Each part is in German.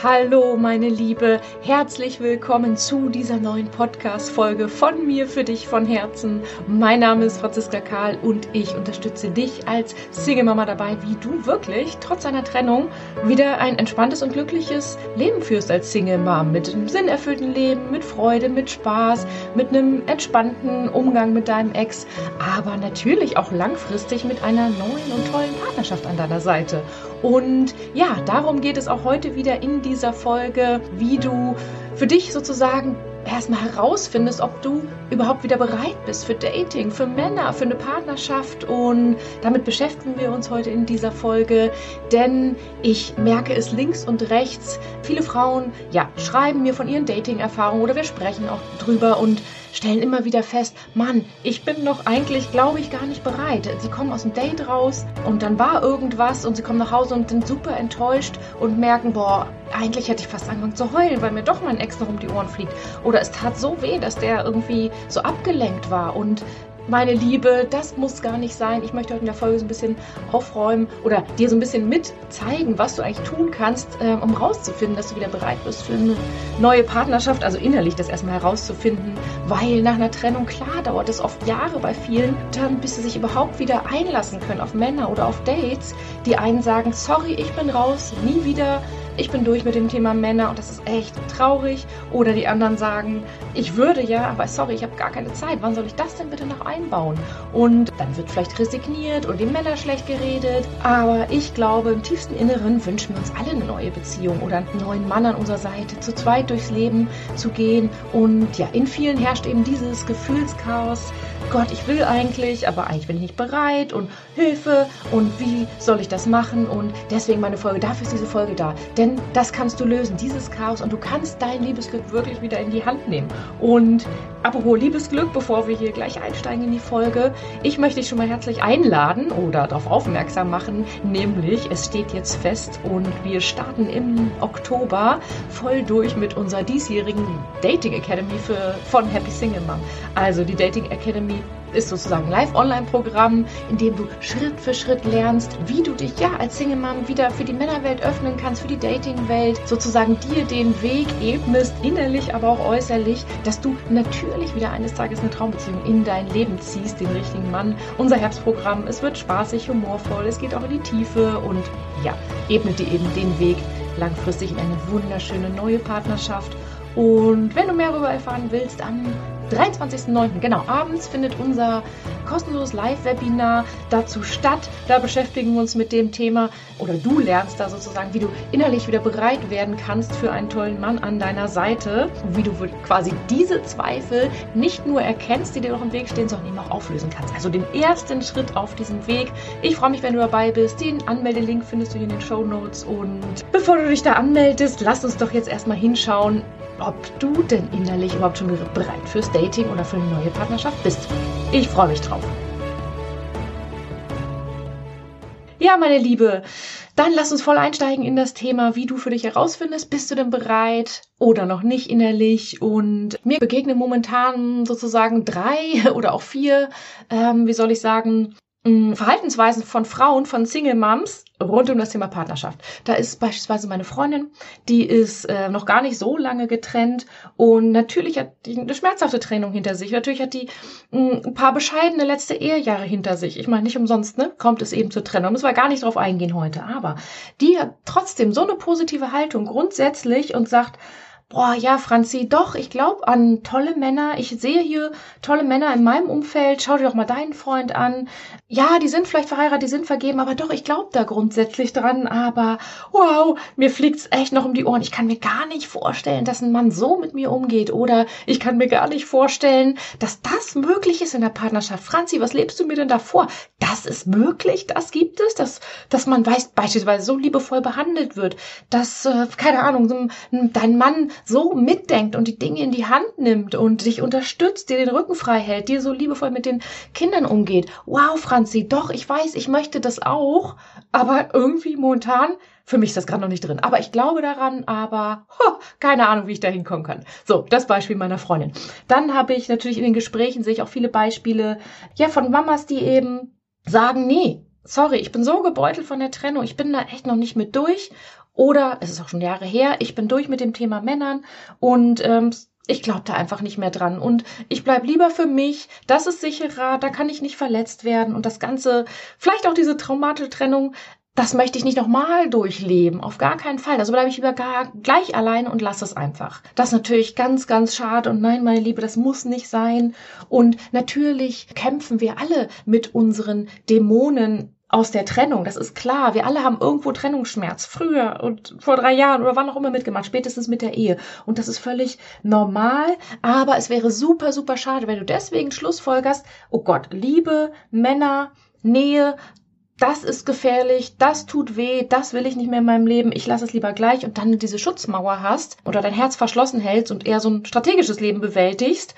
Hallo, meine Liebe, herzlich willkommen zu dieser neuen Podcast-Folge von mir für dich von Herzen. Mein Name ist Franziska Karl und ich unterstütze dich als Single-Mama dabei, wie du wirklich trotz einer Trennung wieder ein entspanntes und glückliches Leben führst als Single-Mom. Mit einem sinnerfüllten Leben, mit Freude, mit Spaß, mit einem entspannten Umgang mit deinem Ex, aber natürlich auch langfristig mit einer neuen und tollen Partnerschaft an deiner Seite. Und ja, darum geht es auch heute wieder in dieser Folge, wie du für dich sozusagen erstmal herausfindest, ob du überhaupt wieder bereit bist für Dating, für Männer, für eine Partnerschaft. Und damit beschäftigen wir uns heute in dieser Folge, denn ich merke es links und rechts. Viele Frauen, ja, schreiben mir von ihren Dating-Erfahrungen oder wir sprechen auch drüber und stellen immer wieder fest, Mann, ich bin noch eigentlich, glaube ich, gar nicht bereit. Sie kommen aus dem Date raus und dann war irgendwas und sie kommen nach Hause und sind super enttäuscht und merken, boah, eigentlich hätte ich fast angefangen zu heulen, weil mir doch mein Ex noch um die Ohren fliegt. Oder es tat so weh, dass der irgendwie so abgelenkt war und meine Liebe, das muss gar nicht sein. Ich möchte heute in der Folge so ein bisschen aufräumen oder dir so ein bisschen mit zeigen, was du eigentlich tun kannst, äh, um rauszufinden, dass du wieder bereit bist für eine neue Partnerschaft. Also innerlich das erstmal herauszufinden, weil nach einer Trennung, klar, dauert es oft Jahre bei vielen, dann bis sie sich überhaupt wieder einlassen können auf Männer oder auf Dates. Die einen sagen, sorry, ich bin raus, nie wieder ich bin durch mit dem Thema Männer und das ist echt traurig. Oder die anderen sagen, ich würde ja, aber sorry, ich habe gar keine Zeit. Wann soll ich das denn bitte noch einbauen? Und dann wird vielleicht resigniert oder die Männer schlecht geredet. Aber ich glaube, im tiefsten Inneren wünschen wir uns alle eine neue Beziehung oder einen neuen Mann an unserer Seite, zu zweit durchs Leben zu gehen. Und ja, in vielen herrscht eben dieses Gefühlschaos. Gott, ich will eigentlich, aber eigentlich bin ich nicht bereit und Hilfe und wie soll ich das machen? Und deswegen meine Folge, dafür ist diese Folge da. Denn das kannst du lösen, dieses Chaos, und du kannst dein Liebesglück wirklich wieder in die Hand nehmen. Und apropos Liebesglück, bevor wir hier gleich einsteigen in die Folge, ich möchte dich schon mal herzlich einladen oder darauf aufmerksam machen, nämlich es steht jetzt fest und wir starten im Oktober voll durch mit unserer diesjährigen Dating Academy für, von Happy Single Mom. Also die Dating Academy ist sozusagen ein Live-Online-Programm, in dem du Schritt für Schritt lernst, wie du dich ja als Single Mom wieder für die Männerwelt öffnen kannst, für die Dating-Welt, sozusagen dir den Weg ebnest, innerlich, aber auch äußerlich, dass du natürlich wieder eines Tages eine Traumbeziehung in dein Leben ziehst, den richtigen Mann. Unser Herbstprogramm, es wird spaßig, humorvoll, es geht auch in die Tiefe und ja, ebnet dir eben den Weg langfristig in eine wunderschöne neue Partnerschaft. Und wenn du mehr darüber erfahren willst, am 23.09. Genau, abends findet unser kostenloses Live-Webinar dazu statt. Da beschäftigen wir uns mit dem Thema oder du lernst da sozusagen, wie du innerlich wieder bereit werden kannst für einen tollen Mann an deiner Seite. Wie du quasi diese Zweifel nicht nur erkennst, die dir noch im Weg stehen, sondern eben auch auflösen kannst. Also den ersten Schritt auf diesem Weg. Ich freue mich, wenn du dabei bist. Den Anmeldelink findest du hier in den Show Notes. Und bevor du dich da anmeldest, lass uns doch jetzt erstmal hinschauen, ob du denn innerlich überhaupt schon bereit fürs Dating oder für eine neue Partnerschaft bist. Ich freue mich drauf. Ja, meine Liebe, dann lass uns voll einsteigen in das Thema, wie du für dich herausfindest. Bist du denn bereit oder noch nicht innerlich? Und mir begegnen momentan sozusagen drei oder auch vier, ähm, wie soll ich sagen, Verhaltensweisen von Frauen, von Single Moms rund um das Thema Partnerschaft. Da ist beispielsweise meine Freundin, die ist äh, noch gar nicht so lange getrennt und natürlich hat die eine schmerzhafte Trennung hinter sich. Natürlich hat die mh, ein paar bescheidene letzte Ehejahre hinter sich. Ich meine, nicht umsonst, ne, kommt es eben zur Trennung. Müssen wir gar nicht drauf eingehen heute. Aber die hat trotzdem so eine positive Haltung grundsätzlich und sagt, Boah, ja, Franzi, doch, ich glaube an tolle Männer. Ich sehe hier tolle Männer in meinem Umfeld. Schau dir doch mal deinen Freund an. Ja, die sind vielleicht verheiratet, die sind vergeben, aber doch, ich glaube da grundsätzlich dran. Aber wow, mir fliegt's echt noch um die Ohren. Ich kann mir gar nicht vorstellen, dass ein Mann so mit mir umgeht. Oder ich kann mir gar nicht vorstellen, dass das möglich ist in der Partnerschaft. Franzi, was lebst du mir denn da vor? Das ist möglich, das gibt es, dass, dass man weiß, beispielsweise so liebevoll behandelt wird, dass, äh, keine Ahnung, dein Mann so mitdenkt und die Dinge in die Hand nimmt und dich unterstützt, dir den Rücken frei hält, dir so liebevoll mit den Kindern umgeht. Wow, Franzi, doch, ich weiß, ich möchte das auch, aber irgendwie momentan für mich ist das gerade noch nicht drin. Aber ich glaube daran, aber ho, keine Ahnung, wie ich da hinkommen kann. So, das Beispiel meiner Freundin. Dann habe ich natürlich in den Gesprächen, sehe ich auch viele Beispiele, ja, von Mamas, die eben sagen, nee, sorry, ich bin so gebeutelt von der Trennung, ich bin da echt noch nicht mit durch Oder es ist auch schon Jahre her, ich bin durch mit dem Thema Männern und ähm, ich glaube da einfach nicht mehr dran. Und ich bleib lieber für mich, das ist sicherer, da kann ich nicht verletzt werden. Und das Ganze, vielleicht auch diese traumatische Trennung, das möchte ich nicht nochmal durchleben. Auf gar keinen Fall. Also bleibe ich lieber gar gleich allein und lasse es einfach. Das ist natürlich ganz, ganz schade. Und nein, meine Liebe, das muss nicht sein. Und natürlich kämpfen wir alle mit unseren Dämonen aus der Trennung. Das ist klar. Wir alle haben irgendwo Trennungsschmerz. Früher und vor drei Jahren oder wann auch immer mitgemacht. Spätestens mit der Ehe. Und das ist völlig normal. Aber es wäre super, super schade, wenn du deswegen Schlussfolgerst, oh Gott, Liebe, Männer, Nähe, das ist gefährlich, das tut weh, das will ich nicht mehr in meinem Leben, ich lasse es lieber gleich und dann diese Schutzmauer hast oder dein Herz verschlossen hältst und eher so ein strategisches Leben bewältigst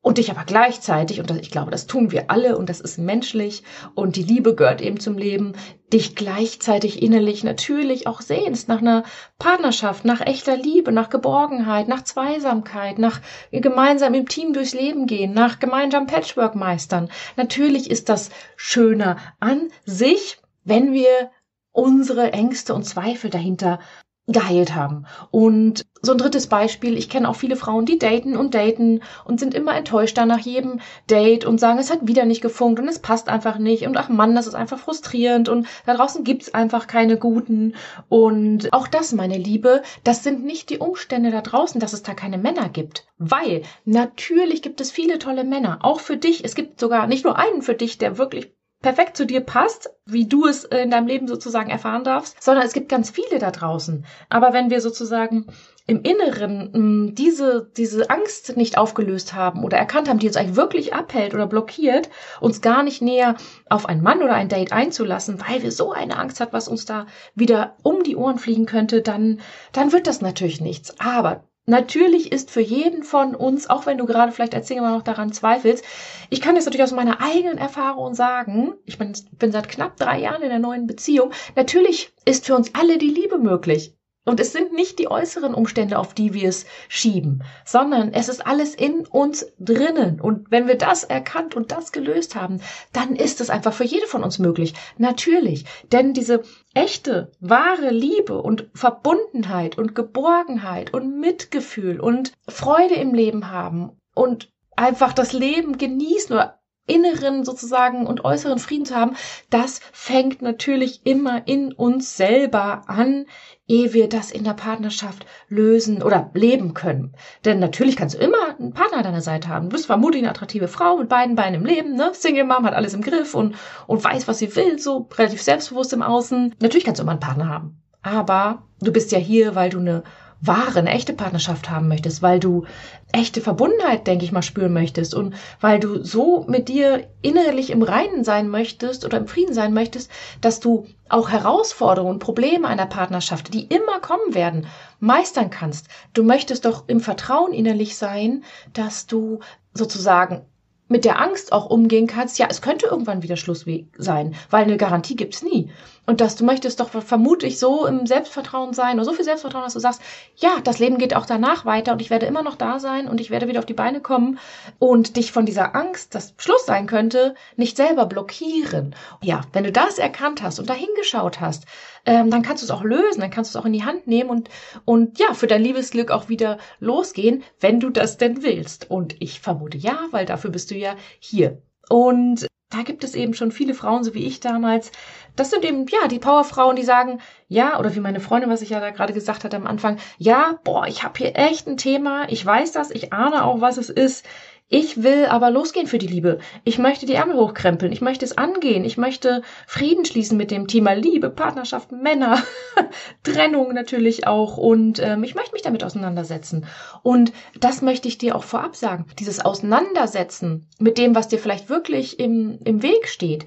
und dich aber gleichzeitig, und ich glaube, das tun wir alle und das ist menschlich und die Liebe gehört eben zum Leben, dich gleichzeitig innerlich natürlich auch sehnst nach einer Partnerschaft, nach echter Liebe, nach Geborgenheit, nach Zweisamkeit, nach gemeinsam im Team durchs Leben gehen, nach gemeinsam Patchwork meistern. Natürlich ist das schöner an sich, wenn wir unsere Ängste und Zweifel dahinter geheilt haben. Und so ein drittes Beispiel, ich kenne auch viele Frauen, die daten und daten und sind immer enttäuscht dann nach jedem Date und sagen, es hat wieder nicht gefunkt und es passt einfach nicht und ach Mann, das ist einfach frustrierend und da draußen gibt's einfach keine guten. Und auch das, meine Liebe, das sind nicht die Umstände da draußen, dass es da keine Männer gibt, weil natürlich gibt es viele tolle Männer, auch für dich, es gibt sogar nicht nur einen für dich, der wirklich perfekt zu dir passt, wie du es in deinem Leben sozusagen erfahren darfst, sondern es gibt ganz viele da draußen. Aber wenn wir sozusagen im Inneren mm, diese, diese Angst nicht aufgelöst haben oder erkannt haben, die uns eigentlich wirklich abhält oder blockiert, uns gar nicht näher auf einen Mann oder ein Date einzulassen, weil wir so eine Angst hat, was uns da wieder um die Ohren fliegen könnte, dann, dann wird das natürlich nichts. Aber Natürlich ist für jeden von uns, auch wenn du gerade vielleicht als Single noch daran zweifelst, ich kann jetzt natürlich aus meiner eigenen Erfahrung sagen, ich bin, bin seit knapp drei Jahren in der neuen Beziehung, natürlich ist für uns alle die Liebe möglich. Und es sind nicht die äußeren Umstände, auf die wir es schieben, sondern es ist alles in uns drinnen. Und wenn wir das erkannt und das gelöst haben, dann ist es einfach für jede von uns möglich. Natürlich. Denn diese echte, wahre Liebe und Verbundenheit und Geborgenheit und Mitgefühl und Freude im Leben haben und einfach das Leben genießen oder inneren sozusagen und äußeren Frieden zu haben, das fängt natürlich immer in uns selber an, ehe wir das in der Partnerschaft lösen oder leben können. Denn natürlich kannst du immer einen Partner an deiner Seite haben. Du bist vermutlich eine attraktive Frau mit beiden Beinen im Leben, ne? Single Mom hat alles im Griff und, und weiß, was sie will, so relativ selbstbewusst im Außen. Natürlich kannst du immer einen Partner haben. Aber du bist ja hier, weil du eine wahre, eine echte Partnerschaft haben möchtest, weil du echte Verbundenheit, denke ich mal, spüren möchtest und weil du so mit dir innerlich im Reinen sein möchtest oder im Frieden sein möchtest, dass du auch Herausforderungen, Probleme einer Partnerschaft, die immer kommen werden, meistern kannst. Du möchtest doch im Vertrauen innerlich sein, dass du sozusagen mit der Angst auch umgehen kannst, ja, es könnte irgendwann wieder Schluss sein, weil eine Garantie gibt's nie. Und dass du möchtest doch vermutlich so im Selbstvertrauen sein oder so viel Selbstvertrauen, dass du sagst, ja, das Leben geht auch danach weiter und ich werde immer noch da sein und ich werde wieder auf die Beine kommen und dich von dieser Angst, dass Schluss sein könnte, nicht selber blockieren. Ja, wenn du das erkannt hast und dahingeschaut hast, ähm, dann kannst du es auch lösen, dann kannst du es auch in die Hand nehmen und, und ja, für dein Liebesglück auch wieder losgehen, wenn du das denn willst. Und ich vermute ja, weil dafür bist du ja hier. Und da gibt es eben schon viele Frauen, so wie ich damals. Das sind eben, ja, die Powerfrauen, die sagen, ja, oder wie meine Freundin, was ich ja da gerade gesagt hatte am Anfang, ja, boah, ich habe hier echt ein Thema, ich weiß das, ich ahne auch, was es ist. Ich will aber losgehen für die Liebe. Ich möchte die Ärmel hochkrempeln. Ich möchte es angehen. Ich möchte Frieden schließen mit dem Thema Liebe, Partnerschaft, Männer, Trennung natürlich auch. Und ähm, ich möchte mich damit auseinandersetzen. Und das möchte ich dir auch vorab sagen. Dieses Auseinandersetzen mit dem, was dir vielleicht wirklich im, im Weg steht,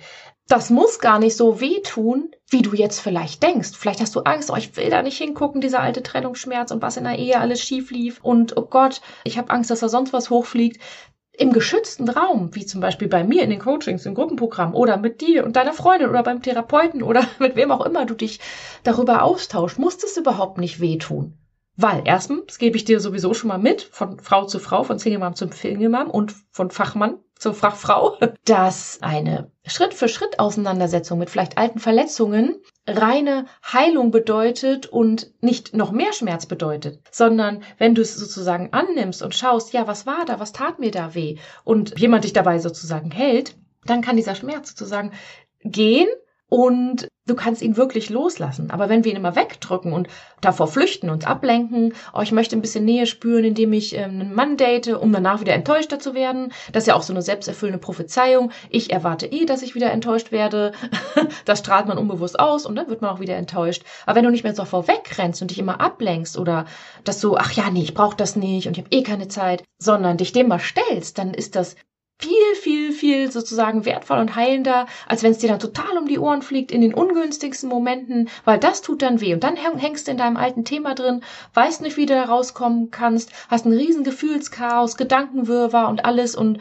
das muss gar nicht so wehtun, wie du jetzt vielleicht denkst. Vielleicht hast du Angst, oh, ich will da nicht hingucken, dieser alte Trennungsschmerz und was in der Ehe alles schief lief und oh Gott, ich habe Angst, dass da sonst was hochfliegt im geschützten Raum, wie zum Beispiel bei mir in den Coachings, im Gruppenprogramm oder mit dir und deiner Freundin oder beim Therapeuten oder mit wem auch immer du dich darüber austauschst, muss das überhaupt nicht wehtun. Weil erstens gebe ich dir sowieso schon mal mit, von Frau zu Frau, von Single zum Single und von Fachmann zur Fachfrau, dass eine Schritt für Schritt Auseinandersetzung mit vielleicht alten Verletzungen reine Heilung bedeutet und nicht noch mehr Schmerz bedeutet, sondern wenn du es sozusagen annimmst und schaust, ja, was war da, was tat mir da weh und jemand dich dabei sozusagen hält, dann kann dieser Schmerz sozusagen gehen und du kannst ihn wirklich loslassen. Aber wenn wir ihn immer wegdrücken und davor flüchten, uns ablenken, oh, ich möchte ein bisschen Nähe spüren, indem ich ähm, einen Mann date, um danach wieder enttäuschter zu werden, das ist ja auch so eine selbsterfüllende Prophezeiung. Ich erwarte eh, dass ich wieder enttäuscht werde. das strahlt man unbewusst aus und dann wird man auch wieder enttäuscht. Aber wenn du nicht mehr so vorwegrennst und dich immer ablenkst oder dass du, ach ja, nee, ich brauche das nicht und ich habe eh keine Zeit, sondern dich dem mal stellst, dann ist das viel, viel, viel sozusagen wertvoll und heilender, als wenn es dir dann total um die Ohren fliegt in den ungünstigsten Momenten, weil das tut dann weh. Und dann hängst du in deinem alten Thema drin, weißt nicht, wie du da rauskommen kannst, hast ein riesen Gefühlschaos, Gedankenwirrwarr und alles und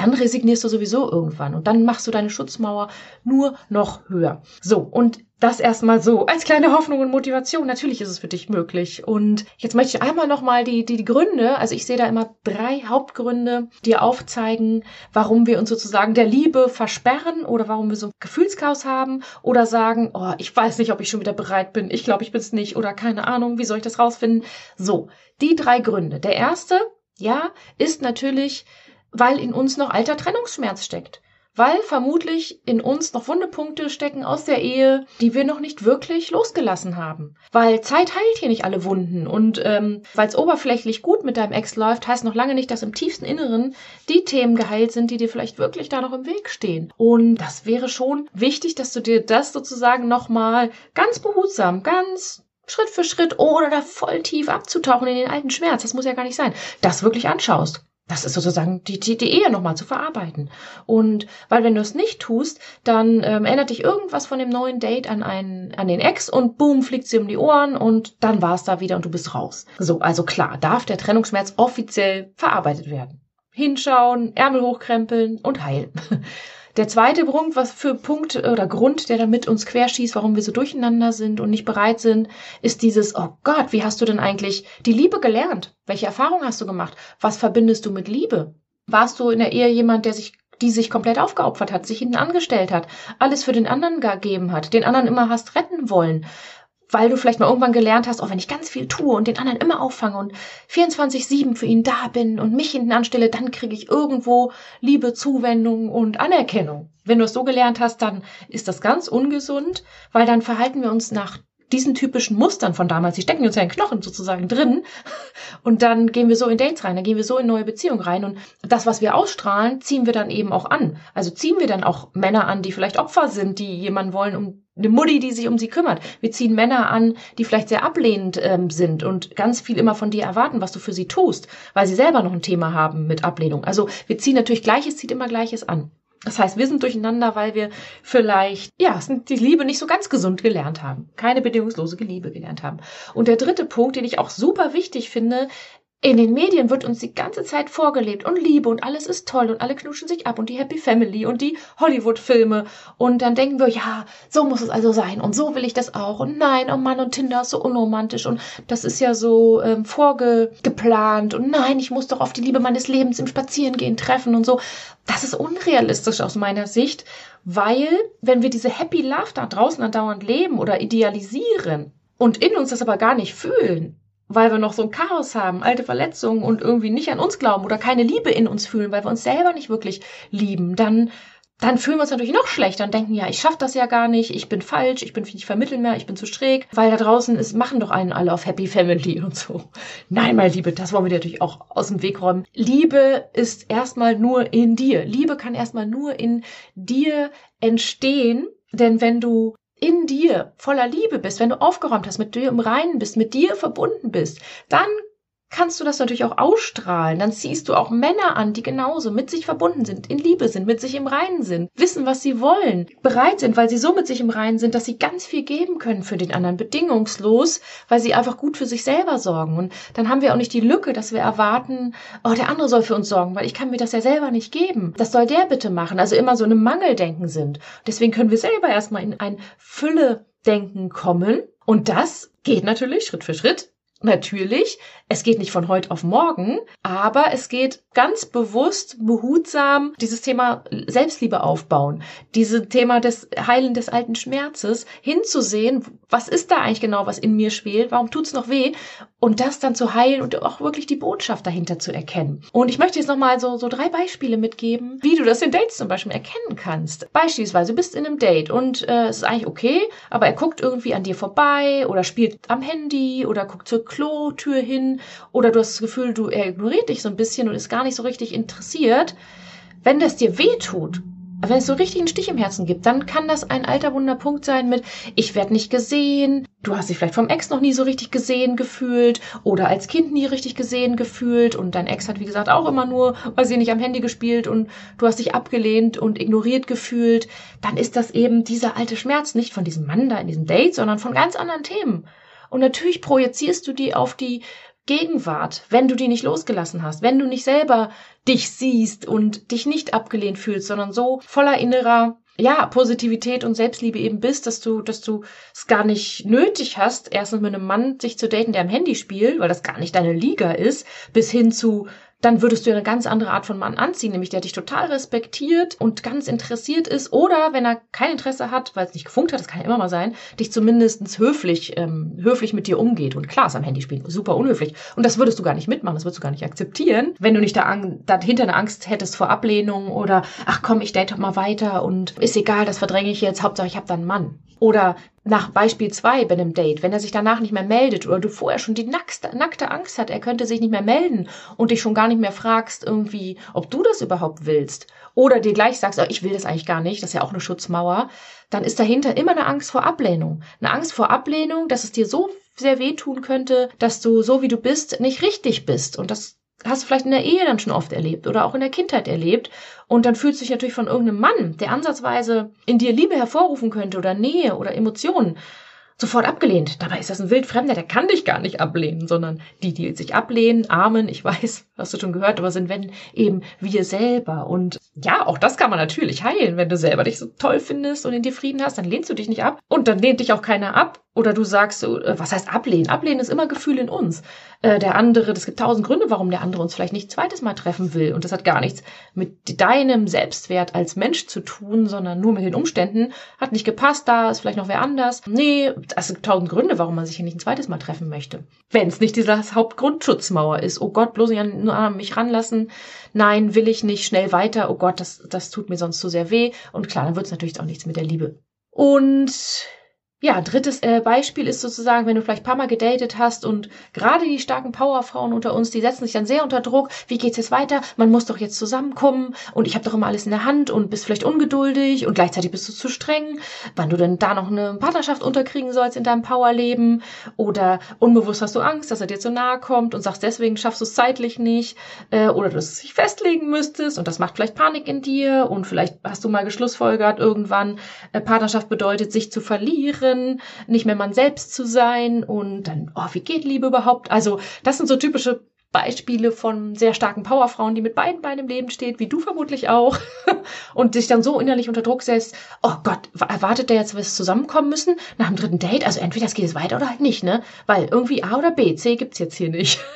dann resignierst du sowieso irgendwann und dann machst du deine Schutzmauer nur noch höher. So, und das erstmal so als kleine Hoffnung und Motivation. Natürlich ist es für dich möglich. Und jetzt möchte ich einmal nochmal die, die, die Gründe, also ich sehe da immer drei Hauptgründe, die aufzeigen, warum wir uns sozusagen der Liebe versperren oder warum wir so ein Gefühlschaos haben oder sagen, oh, ich weiß nicht, ob ich schon wieder bereit bin, ich glaube, ich bin es nicht oder keine Ahnung, wie soll ich das rausfinden? So, die drei Gründe. Der erste, ja, ist natürlich, weil in uns noch alter Trennungsschmerz steckt weil vermutlich in uns noch Wundepunkte stecken aus der Ehe, die wir noch nicht wirklich losgelassen haben. Weil Zeit heilt hier nicht alle Wunden und ähm, weil es oberflächlich gut mit deinem Ex läuft, heißt noch lange nicht, dass im tiefsten Inneren die Themen geheilt sind, die dir vielleicht wirklich da noch im Weg stehen. Und das wäre schon wichtig, dass du dir das sozusagen nochmal ganz behutsam, ganz Schritt für Schritt, ohne da voll tief abzutauchen in den alten Schmerz, das muss ja gar nicht sein, das wirklich anschaust. Das ist sozusagen die, die, die Ehe nochmal zu verarbeiten. Und weil wenn du es nicht tust, dann ähm, erinnert dich irgendwas von dem neuen Date an einen, an den Ex und boom, fliegt sie um die Ohren und dann war es da wieder und du bist raus. So, also klar, darf der Trennungsschmerz offiziell verarbeitet werden. Hinschauen, Ärmel hochkrempeln und heilen. Der zweite Punkt, was für Punkt oder Grund, der damit uns querschießt, warum wir so durcheinander sind und nicht bereit sind, ist dieses, oh Gott, wie hast du denn eigentlich die Liebe gelernt? Welche Erfahrungen hast du gemacht? Was verbindest du mit Liebe? Warst du in der Ehe jemand, der sich die sich komplett aufgeopfert hat, sich hinten angestellt hat, alles für den anderen gegeben hat, den anderen immer hast retten wollen, weil du vielleicht mal irgendwann gelernt hast, oh, wenn ich ganz viel tue und den anderen immer auffange und 24-7 für ihn da bin und mich hinten anstelle, dann kriege ich irgendwo Liebe, Zuwendung und Anerkennung. Wenn du es so gelernt hast, dann ist das ganz ungesund, weil dann verhalten wir uns nach diesen typischen Mustern von damals, die stecken uns ja in Knochen sozusagen drin. Und dann gehen wir so in Dates rein, dann gehen wir so in neue Beziehungen rein. Und das, was wir ausstrahlen, ziehen wir dann eben auch an. Also ziehen wir dann auch Männer an, die vielleicht Opfer sind, die jemanden wollen, um eine Mutti, die sich um sie kümmert. Wir ziehen Männer an, die vielleicht sehr ablehnend ähm, sind und ganz viel immer von dir erwarten, was du für sie tust, weil sie selber noch ein Thema haben mit Ablehnung. Also wir ziehen natürlich Gleiches, zieht immer Gleiches an. Das heißt, wir sind durcheinander, weil wir vielleicht, ja, die Liebe nicht so ganz gesund gelernt haben. Keine bedingungslose Liebe gelernt haben. Und der dritte Punkt, den ich auch super wichtig finde, in den Medien wird uns die ganze Zeit vorgelebt und Liebe und alles ist toll und alle knutschen sich ab und die Happy Family und die Hollywood-Filme. Und dann denken wir, ja, so muss es also sein und so will ich das auch. Und nein, oh Mann und Tinder ist so unromantisch und das ist ja so ähm, vorgeplant. Und nein, ich muss doch auf die Liebe meines Lebens im Spazierengehen treffen und so. Das ist unrealistisch aus meiner Sicht, weil wenn wir diese Happy Love da draußen andauernd leben oder idealisieren und in uns das aber gar nicht fühlen, weil wir noch so ein Chaos haben, alte Verletzungen und irgendwie nicht an uns glauben oder keine Liebe in uns fühlen, weil wir uns selber nicht wirklich lieben, dann dann fühlen wir uns natürlich noch schlechter und denken, ja, ich schaffe das ja gar nicht, ich bin falsch, ich bin nicht vermitteln mehr, ich bin zu schräg, weil da draußen ist, machen doch einen alle auf Happy Family und so. Nein, meine Liebe, das wollen wir natürlich auch aus dem Weg räumen. Liebe ist erstmal nur in dir. Liebe kann erstmal nur in dir entstehen, denn wenn du in dir voller Liebe bist, wenn du aufgeräumt hast, mit dir im Reinen bist, mit dir verbunden bist, dann kannst du das natürlich auch ausstrahlen. Dann ziehst du auch Männer an, die genauso mit sich verbunden sind, in Liebe sind, mit sich im Reinen sind, wissen, was sie wollen, bereit sind, weil sie so mit sich im Reinen sind, dass sie ganz viel geben können für den anderen, bedingungslos, weil sie einfach gut für sich selber sorgen. Und dann haben wir auch nicht die Lücke, dass wir erwarten, oh, der andere soll für uns sorgen, weil ich kann mir das ja selber nicht geben. Das soll der bitte machen. Also immer so einem Mangeldenken sind. Deswegen können wir selber erstmal in ein Fülle-Denken kommen. Und das geht natürlich Schritt für Schritt Natürlich, es geht nicht von heute auf morgen, aber es geht ganz bewusst, behutsam dieses Thema Selbstliebe aufbauen, dieses Thema des Heilen des alten Schmerzes hinzusehen, was ist da eigentlich genau, was in mir schwelt, warum tut's noch weh und das dann zu heilen und auch wirklich die Botschaft dahinter zu erkennen. Und ich möchte jetzt nochmal so, so drei Beispiele mitgeben, wie du das in Dates zum Beispiel erkennen kannst. Beispielsweise, du bist in einem Date und äh, es ist eigentlich okay, aber er guckt irgendwie an dir vorbei oder spielt am Handy oder guckt zur Klotür hin oder du hast das Gefühl, du er ignoriert dich so ein bisschen und ist gar nicht so richtig interessiert. Wenn das dir weh tut wenn es so richtig einen Stich im Herzen gibt, dann kann das ein alter Wunderpunkt sein mit, ich werde nicht gesehen, du hast dich vielleicht vom Ex noch nie so richtig gesehen gefühlt oder als Kind nie richtig gesehen gefühlt und dein Ex hat, wie gesagt, auch immer nur, weil sie nicht am Handy gespielt und du hast dich abgelehnt und ignoriert gefühlt, dann ist das eben dieser alte Schmerz nicht von diesem Mann da in diesem Date, sondern von ganz anderen Themen. Und natürlich projizierst du die auf die Gegenwart, wenn du die nicht losgelassen hast, wenn du nicht selber dich siehst und dich nicht abgelehnt fühlst, sondern so voller innerer ja, Positivität und Selbstliebe eben bist, dass du, dass du es gar nicht nötig hast, erstens mit einem Mann sich zu daten, der am Handy spielt, weil das gar nicht deine Liga ist, bis hin zu, dann würdest du eine ganz andere Art von Mann anziehen, nämlich der dich total respektiert und ganz interessiert ist oder wenn er kein Interesse hat, weil es nicht gefunkt hat, das kann ja immer mal sein, dich zumindest höflich, ähm, höflich mit dir umgeht und klar ist am Handy spielen super unhöflich und das würdest du gar nicht mitmachen, das würdest du gar nicht akzeptieren, wenn du nicht da dahinter eine Angst hättest vor Ablehnung oder ach komm, ich date doch mal weiter und ist egal, das verdränge ich jetzt, Hauptsache ich habe dann einen Mann. Oder nach Beispiel zwei bei einem Date, wenn er sich danach nicht mehr meldet oder du vorher schon die nackte, nackte Angst hat, er könnte sich nicht mehr melden und dich schon gar nicht mehr fragst irgendwie, ob du das überhaupt willst oder dir gleich sagst, oh, ich will das eigentlich gar nicht, das ist ja auch eine Schutzmauer, dann ist dahinter immer eine Angst vor Ablehnung. Eine Angst vor Ablehnung, dass es dir so sehr wehtun könnte, dass du so wie du bist nicht richtig bist und das hast du vielleicht in der Ehe dann schon oft erlebt oder auch in der Kindheit erlebt. Und dann fühlst du dich natürlich von irgendeinem Mann, der ansatzweise in dir Liebe hervorrufen könnte oder Nähe oder Emotionen, sofort abgelehnt. Dabei ist das ein Wildfremder, der kann dich gar nicht ablehnen, sondern die, die sich ablehnen, Amen, ich weiß, hast du schon gehört, aber sind wenn eben wir selber. Und ja, auch das kann man natürlich heilen. Wenn du selber dich so toll findest und in dir Frieden hast, dann lehnst du dich nicht ab und dann lehnt dich auch keiner ab. Oder du sagst, äh, was heißt ablehnen? Ablehnen ist immer Gefühl in uns. Äh, der andere, es gibt tausend Gründe, warum der andere uns vielleicht nicht zweites Mal treffen will. Und das hat gar nichts mit deinem Selbstwert als Mensch zu tun, sondern nur mit den Umständen. Hat nicht gepasst, da ist vielleicht noch wer anders. Nee, es gibt tausend Gründe, warum man sich hier nicht ein zweites Mal treffen möchte. Wenn es nicht diese Hauptgrundschutzmauer ist. Oh Gott, bloß nicht an, mich ranlassen. Nein, will ich nicht, schnell weiter. Oh Gott, das, das tut mir sonst zu sehr weh. Und klar, dann wird es natürlich auch nichts mit der Liebe. Und ja, drittes äh, Beispiel ist sozusagen, wenn du vielleicht paar Mal gedatet hast und gerade die starken Powerfrauen unter uns, die setzen sich dann sehr unter Druck. Wie geht's jetzt weiter? Man muss doch jetzt zusammenkommen und ich habe doch immer alles in der Hand und bist vielleicht ungeduldig und gleichzeitig bist du zu streng, wann du denn da noch eine Partnerschaft unterkriegen sollst in deinem Powerleben oder unbewusst hast du Angst, dass er dir zu nahe kommt und sagst, deswegen schaffst du es zeitlich nicht äh, oder dass du dich festlegen müsstest und das macht vielleicht Panik in dir und vielleicht hast du mal geschlussfolgert irgendwann, äh, Partnerschaft bedeutet, sich zu verlieren anderen, nicht mehr man selbst zu sein und dann, oh, wie geht Liebe überhaupt? Also, das sind so typische Beispiele von sehr starken Powerfrauen, die mit beiden Beinen im Leben steht, wie du vermutlich auch, und sich dann so innerlich unter Druck setzt, oh Gott, erwartet der jetzt, dass wir zusammenkommen müssen nach dem dritten Date? Also entweder es geht es weiter oder halt nicht, ne? Weil irgendwie A oder B, C gibt's jetzt hier nicht.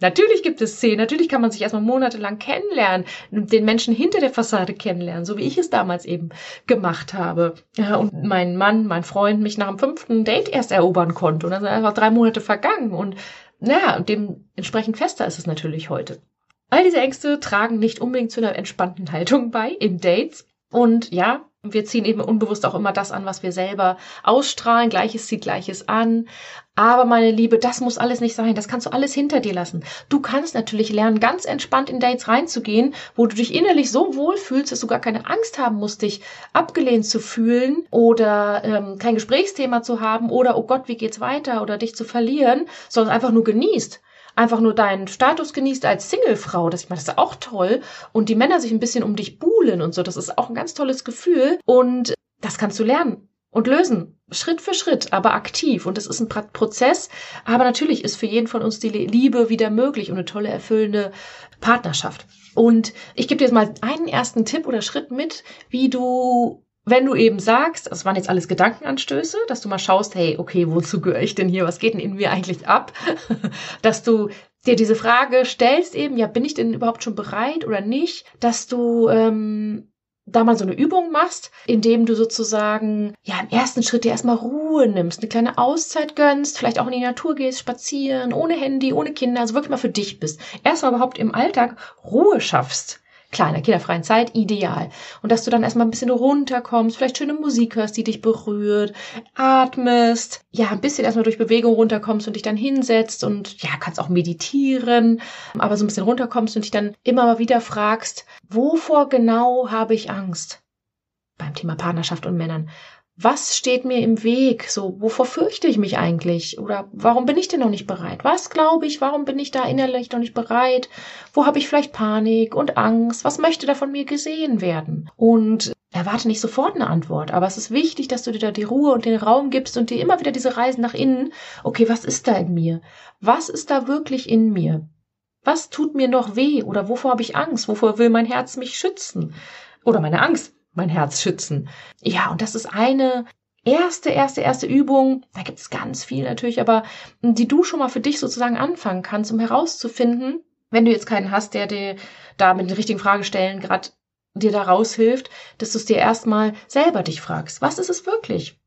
Natürlich gibt es C, natürlich kann man sich erstmal monatelang kennenlernen, den Menschen hinter der Fassade kennenlernen, so wie ich es damals eben gemacht habe. Ja, und mein Mann, mein Freund mich nach dem fünften Date erst erobern konnte. Und dann sind einfach drei Monate vergangen. Und naja, und dementsprechend fester ist es natürlich heute. All diese Ängste tragen nicht unbedingt zu einer entspannten Haltung bei in Dates. Und ja, wir ziehen eben unbewusst auch immer das an, was wir selber ausstrahlen. Gleiches zieht Gleiches an. Aber meine Liebe, das muss alles nicht sein. Das kannst du alles hinter dir lassen. Du kannst natürlich lernen, ganz entspannt in Dates reinzugehen, wo du dich innerlich so wohl fühlst, dass du gar keine Angst haben musst, dich abgelehnt zu fühlen oder ähm, kein Gesprächsthema zu haben oder oh Gott, wie geht's weiter oder dich zu verlieren, sondern einfach nur genießt einfach nur deinen Status genießt als Singlefrau. Das, ich meine, das ist auch toll. Und die Männer sich ein bisschen um dich buhlen und so. Das ist auch ein ganz tolles Gefühl. Und das kannst du lernen und lösen. Schritt für Schritt, aber aktiv. Und das ist ein Prozess. Aber natürlich ist für jeden von uns die Liebe wieder möglich und eine tolle, erfüllende Partnerschaft. Und ich gebe dir jetzt mal einen ersten Tipp oder Schritt mit, wie du wenn du eben sagst, das waren jetzt alles Gedankenanstöße, dass du mal schaust, hey, okay, wozu gehöre ich denn hier? Was geht denn in mir eigentlich ab? dass du dir diese Frage stellst eben, ja, bin ich denn überhaupt schon bereit oder nicht? Dass du ähm, da mal so eine Übung machst, indem du sozusagen ja im ersten Schritt dir erstmal Ruhe nimmst, eine kleine Auszeit gönnst, vielleicht auch in die Natur gehst, spazieren, ohne Handy, ohne Kinder, also wirklich mal für dich bist. Erstmal überhaupt im Alltag Ruhe schaffst kleiner kinderfreien Zeit ideal. Und dass du dann erstmal ein bisschen runterkommst, vielleicht schöne Musik hörst, die dich berührt, atmest, ja, ein bisschen erstmal durch Bewegung runterkommst und dich dann hinsetzt und ja, kannst auch meditieren, aber so ein bisschen runterkommst und dich dann immer mal wieder fragst, wovor genau habe ich Angst? Beim Thema Partnerschaft und Männern was steht mir im Weg? So, wovor fürchte ich mich eigentlich? Oder warum bin ich denn noch nicht bereit? Was glaube ich? Warum bin ich da innerlich noch nicht bereit? Wo habe ich vielleicht Panik und Angst? Was möchte da von mir gesehen werden? Und erwarte nicht sofort eine Antwort, aber es ist wichtig, dass du dir da die Ruhe und den Raum gibst und dir immer wieder diese Reisen nach innen. Okay, was ist da in mir? Was ist da wirklich in mir? Was tut mir noch weh? Oder wovor habe ich Angst? Wovor will mein Herz mich schützen? Oder meine Angst mein Herz schützen. Ja, und das ist eine erste, erste, erste Übung. Da gibt es ganz viel natürlich, aber die du schon mal für dich sozusagen anfangen kannst, um herauszufinden, wenn du jetzt keinen hast, der dir da mit den richtigen Fragestellen gerade dir da raushilft, dass du es dir erstmal selber dich fragst. Was ist es wirklich?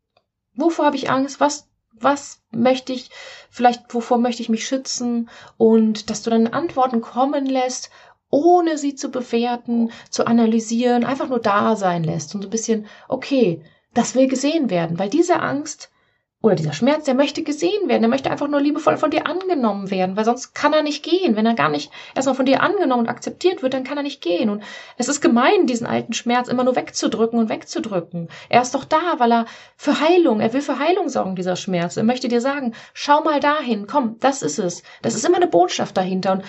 Wovor habe ich Angst? Was, was möchte ich, vielleicht, wovor möchte ich mich schützen? Und dass du dann Antworten kommen lässt ohne sie zu bewerten, zu analysieren, einfach nur da sein lässt und so ein bisschen, okay, das will gesehen werden, weil diese Angst oder dieser Schmerz, der möchte gesehen werden, der möchte einfach nur liebevoll von dir angenommen werden, weil sonst kann er nicht gehen. Wenn er gar nicht erstmal von dir angenommen und akzeptiert wird, dann kann er nicht gehen. Und es ist gemein, diesen alten Schmerz immer nur wegzudrücken und wegzudrücken. Er ist doch da, weil er für Heilung, er will für Heilung sorgen, dieser Schmerz. Er möchte dir sagen, schau mal dahin, komm, das ist es. Das ist immer eine Botschaft dahinter. Und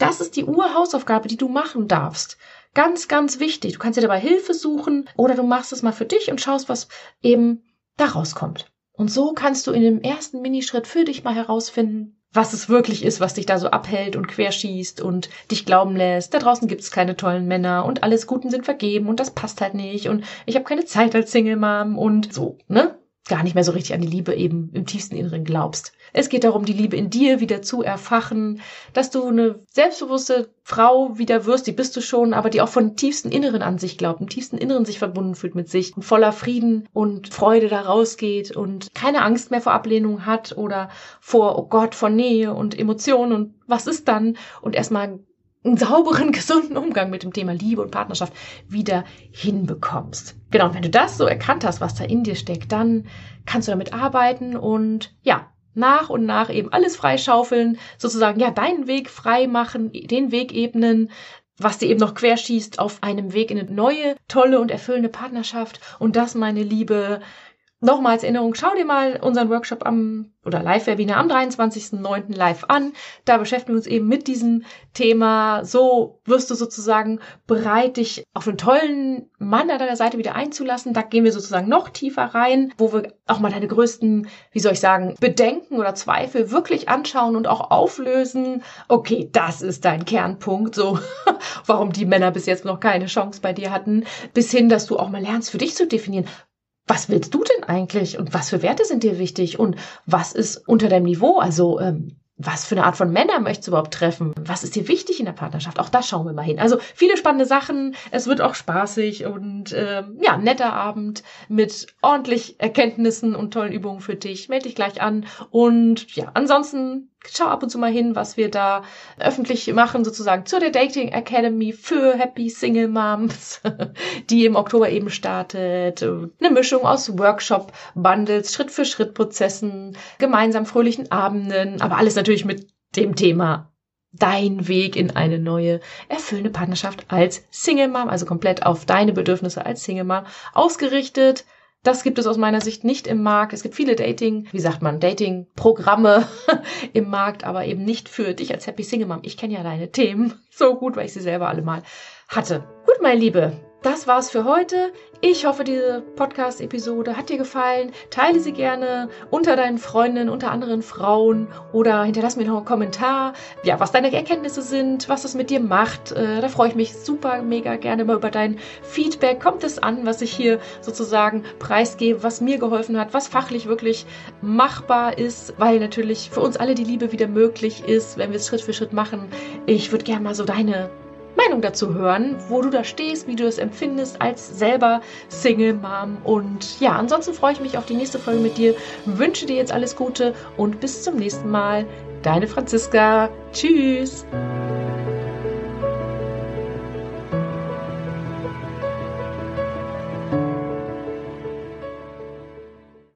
das ist die Urhausaufgabe, die du machen darfst. Ganz, ganz wichtig. Du kannst dir dabei Hilfe suchen oder du machst es mal für dich und schaust, was eben daraus kommt. Und so kannst du in dem ersten Minischritt für dich mal herausfinden, was es wirklich ist, was dich da so abhält und querschießt und dich glauben lässt. Da draußen gibt es keine tollen Männer und alles Guten sind vergeben und das passt halt nicht und ich habe keine Zeit als Single Mom und so, ne? Gar nicht mehr so richtig an die Liebe eben im tiefsten Inneren glaubst. Es geht darum, die Liebe in dir wieder zu erfachen, dass du eine selbstbewusste Frau wieder wirst, die bist du schon, aber die auch von tiefsten Inneren an sich glaubt, im tiefsten Inneren sich verbunden fühlt mit sich und voller Frieden und Freude da rausgeht und keine Angst mehr vor Ablehnung hat oder vor, oh Gott, vor Nähe und Emotionen und was ist dann und erstmal einen sauberen, gesunden Umgang mit dem Thema Liebe und Partnerschaft wieder hinbekommst. Genau, und wenn du das so erkannt hast, was da in dir steckt, dann kannst du damit arbeiten und ja, nach und nach eben alles freischaufeln, sozusagen ja deinen Weg frei machen, den Weg ebnen, was dir eben noch querschießt auf einem Weg in eine neue, tolle und erfüllende Partnerschaft. Und das, meine Liebe, Nochmal als Erinnerung, schau dir mal unseren Workshop am oder Live-Webinar am 23.09. live an. Da beschäftigen wir uns eben mit diesem Thema. So wirst du sozusagen bereit, dich auf einen tollen Mann an deiner Seite wieder einzulassen. Da gehen wir sozusagen noch tiefer rein, wo wir auch mal deine größten, wie soll ich sagen, Bedenken oder Zweifel wirklich anschauen und auch auflösen. Okay, das ist dein Kernpunkt, so warum die Männer bis jetzt noch keine Chance bei dir hatten, bis hin, dass du auch mal lernst, für dich zu definieren, was willst du denn eigentlich und was für Werte sind dir wichtig und was ist unter deinem Niveau? Also ähm, was für eine Art von Männer möchtest du überhaupt treffen? Was ist dir wichtig in der Partnerschaft? Auch das schauen wir mal hin. Also viele spannende Sachen. Es wird auch spaßig und ähm, ja, netter Abend mit ordentlich Erkenntnissen und tollen Übungen für dich. Meld dich gleich an. Und ja, ansonsten schau ab und zu mal hin, was wir da öffentlich machen, sozusagen zur der Dating Academy für Happy Single Moms, die im Oktober eben startet. Eine Mischung aus Workshop, Bundles, Schritt für Schritt Prozessen, gemeinsam fröhlichen Abenden, aber alles natürlich mit dem Thema dein Weg in eine neue, erfüllende Partnerschaft als Single Mom, also komplett auf deine Bedürfnisse als Single Mom ausgerichtet. Das gibt es aus meiner Sicht nicht im Markt. Es gibt viele Dating, wie sagt man, Dating-Programme im Markt, aber eben nicht für dich als Happy Single Mom. Ich kenne ja deine Themen so gut, weil ich sie selber alle mal hatte. Gut, meine Liebe. Das war's für heute. Ich hoffe, diese Podcast-Episode hat dir gefallen. Teile sie gerne unter deinen Freundinnen, unter anderen Frauen oder hinterlass mir noch einen Kommentar, ja, was deine Erkenntnisse sind, was es mit dir macht. Äh, da freue ich mich super, mega gerne mal über dein Feedback. Kommt es an, was ich hier sozusagen preisgebe, was mir geholfen hat, was fachlich wirklich machbar ist, weil natürlich für uns alle die Liebe wieder möglich ist, wenn wir es Schritt für Schritt machen. Ich würde gerne mal so deine Meinung dazu hören, wo du da stehst, wie du es empfindest als selber Single Mom. Und ja, ansonsten freue ich mich auf die nächste Folge mit dir. Wünsche dir jetzt alles Gute und bis zum nächsten Mal. Deine Franziska. Tschüss.